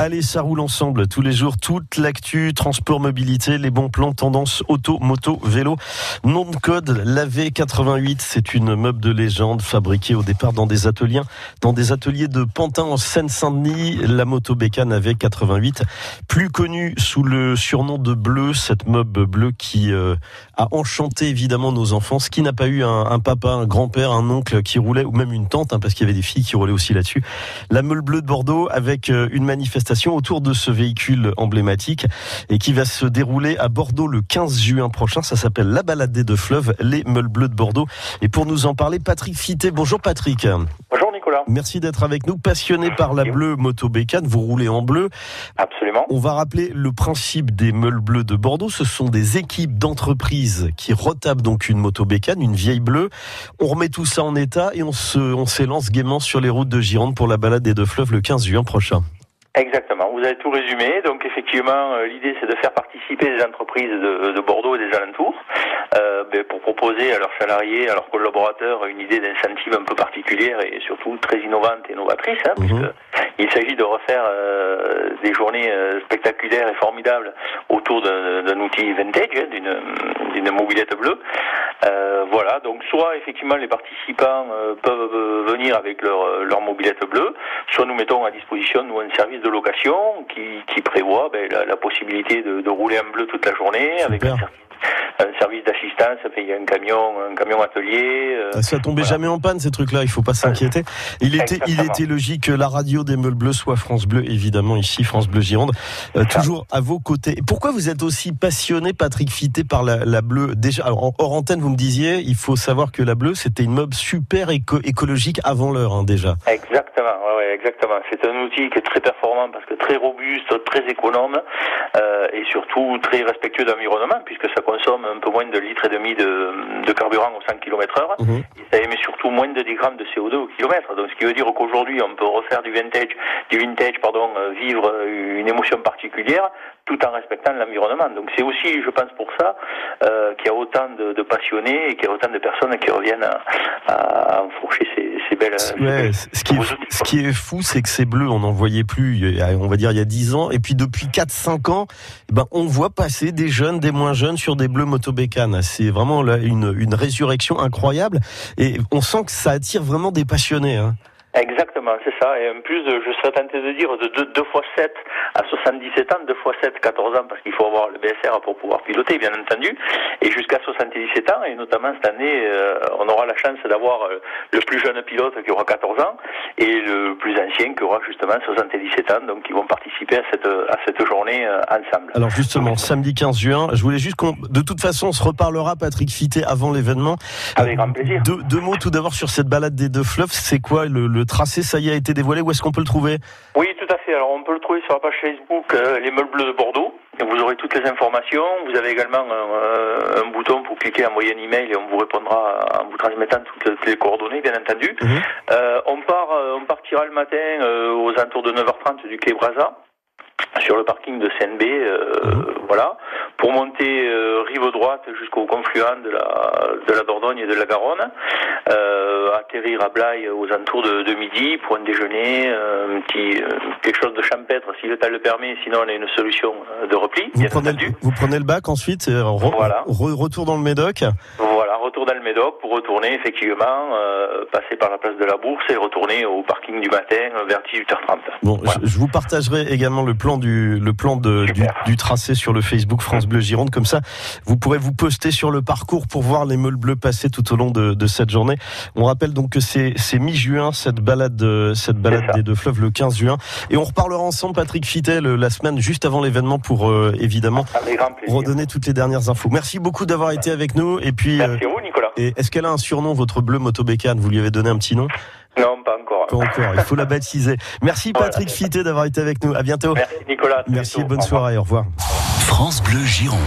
Allez, ça roule ensemble tous les jours, toute l'actu, transport, mobilité, les bons plans, tendance, auto, moto, vélo. Nom de code, la V88, c'est une meuble de légende fabriquée au départ dans des ateliers, dans des ateliers de Pantin en Seine-Saint-Denis. La moto bécane AV88, plus connue sous le surnom de Bleu, cette meuble bleue qui euh, a enchanté évidemment nos enfants. Qui n'a pas eu un, papa, un grand-père, un oncle qui roulait, ou même une tante, hein, parce qu'il y avait des filles qui roulaient aussi là-dessus. La meule bleue de Bordeaux avec euh, une manifestation autour de ce véhicule emblématique et qui va se dérouler à Bordeaux le 15 juin prochain. Ça s'appelle La Balade des deux fleuves, les meules bleues de Bordeaux. Et pour nous en parler, Patrick Fité. Bonjour Patrick. Bonjour Nicolas. Merci d'être avec nous. Passionné par la bleue moto bécane, vous roulez en bleu. Absolument. On va rappeler le principe des meules bleues de Bordeaux. Ce sont des équipes d'entreprises qui retapent donc une moto bécane, une vieille bleue. On remet tout ça en état et on se, on s'élance gaiement sur les routes de Gironde pour la balade des deux fleuves le 15 juin prochain. Exactement, vous avez tout résumé. Donc effectivement, euh, l'idée c'est de faire participer les entreprises de, Bordeaux et des alentours euh, ben, pour proposer à leurs salariés, à leurs collaborateurs une idée d'incentive un peu particulière et surtout très innovante et novatrice, hein, mhm. Il s'agit de refaire euh, des journées spectaculaires et formidables autour d'un outil vintage, hein, d'une mobilette bleue. Euh, voilà, donc soit effectivement les participants peuvent venir avec leur, leur mobilette bleue, soit nous mettons à disposition nous un service de location qui, qui prévoit ben, la, possibilité de, de, rouler en bleu toute la journée avec un un service d'assistance, il y a un camion, un camion atelier. Euh, ça tombait jamais en panne ces trucs-là, il faut pas s'inquiéter. Il était, il était logique que la radio des Meules Bleus soit France Bleu, évidemment ici France Bleu Gironde, euh, toujours à vos côtés. Pourquoi vous êtes aussi passionné, Patrick Fité, par la, la bleue? Déjà, alors, hors antenne, vous me disiez, il faut savoir que la bleue, c'était une meuble super écologique avant l'heure, hein, déjà. Exactement, ouais, exactement. C'est un outil qui est très performant parce que très robuste, très économe euh, et surtout très respectueux de l'environnement puisque ça consomme un peu moins de litres et demi de, de carburant au 100 km heure. Mhm. Et ça émet surtout moins de 10 grammes de CO2 au kilomètre. Donc, ce qui veut dire qu'aujourd'hui, on peut refaire du vintage, du vintage, pardon, euh, vivre une émotion particulière tout en respectant l'environnement. Donc c'est aussi, je pense, pour ça euh, qu'il y a autant de, passionnés et qu'il y a autant de personnes qui reviennent à, à enfourcher ces, belles. Ouais, ce, qui est, ce qui est fou, c'est que ces bleus, on n'en voyait plus, on va dire, il y a 10 ans. Et puis depuis 4-5 ans, eh ben, on voit passer des jeunes, des moins jeunes sur des bleus motobécanes. C'est vraiment là, une, une résurrection incroyable. Et on sent que ça attire vraiment des passionnés. Hein. Exactement, c'est ça. Et en plus, je serais tenté de dire de 2 fois 7 à 77 ans, 2 fois 7, 14 ans, parce qu'il faut avoir le BSR pour pouvoir piloter, bien entendu, et jusqu'à 77 ans, et notamment cette année, euh, on aura la chance d'avoir euh, le plus jeune pilote qui aura 14 ans, et le plus ancien qui aura justement 77 ans, donc ils vont participer à cette, à cette journée euh, ensemble. Alors justement, samedi 15 juin, je voulais juste qu'on, de toute façon, on se reparlera, Patrick Fité, avant l'événement. Avec grand plaisir. Deux, deux mots tout d'abord sur cette balade des deux fleuves, c'est quoi le le tracé, ça y a été dévoilé. Où est-ce qu'on peut le trouver? Oui, tout à fait. Alors, on peut le trouver sur la page Facebook euh, Les Meubles Bleus de Bordeaux. Vous aurez toutes les informations. Vous avez également euh, un, bouton pour cliquer, envoyer un email et on vous répondra en vous transmettant toutes les coordonnées, bien entendu. Mhm. Euh, on part, on partira le matin aux alentours de 9h30 du quai Brazza sur le parking de CNB, mhm. voilà, pour monter droite jusqu'au confluent de la de la Dordogne et de la Garonne atterrir à Blaye aux alentours de, midi pour un déjeuner, euh, un petit, euh, quelque chose de champêtre si le temps le permet, sinon on a une solution euh, de repli. Vous, prenez le, vous prenez le, bac ensuite, voilà. retour dans le Médoc Voilà, retour dans le Médoc pour retourner effectivement, passer par la place de la Bourse et retourner au parking du matin vers 18h30. Bon, je, vous partagerai également le plan du le plan de, du, tracé sur le Facebook France Bleu Gironde, comme ça vous pourrez vous poster sur le parcours pour voir les meules bleues passer tout au long de, de cette journée. On rappelle donc que c'est mi-juin cette balade euh, cette balade des deux fleuves le 15 juin. Et on reparlera ensemble Patrick Fitel la semaine juste avant l'événement pour euh, évidemment redonner toutes les dernières infos. Merci beaucoup d'avoir été avec nous. Et puis Merci vous Nicolas. Et est-ce qu'elle a un surnom votre bleu motobécane? Vous lui avez donné un petit nom? Non, pas encore. Pas encore, il faut la baptiser. Merci Patrick Fité d'avoir été avec nous. À bientôt. Merci Nicolas. Merci, bonne soirée, au revoir. France Bleu Gironde.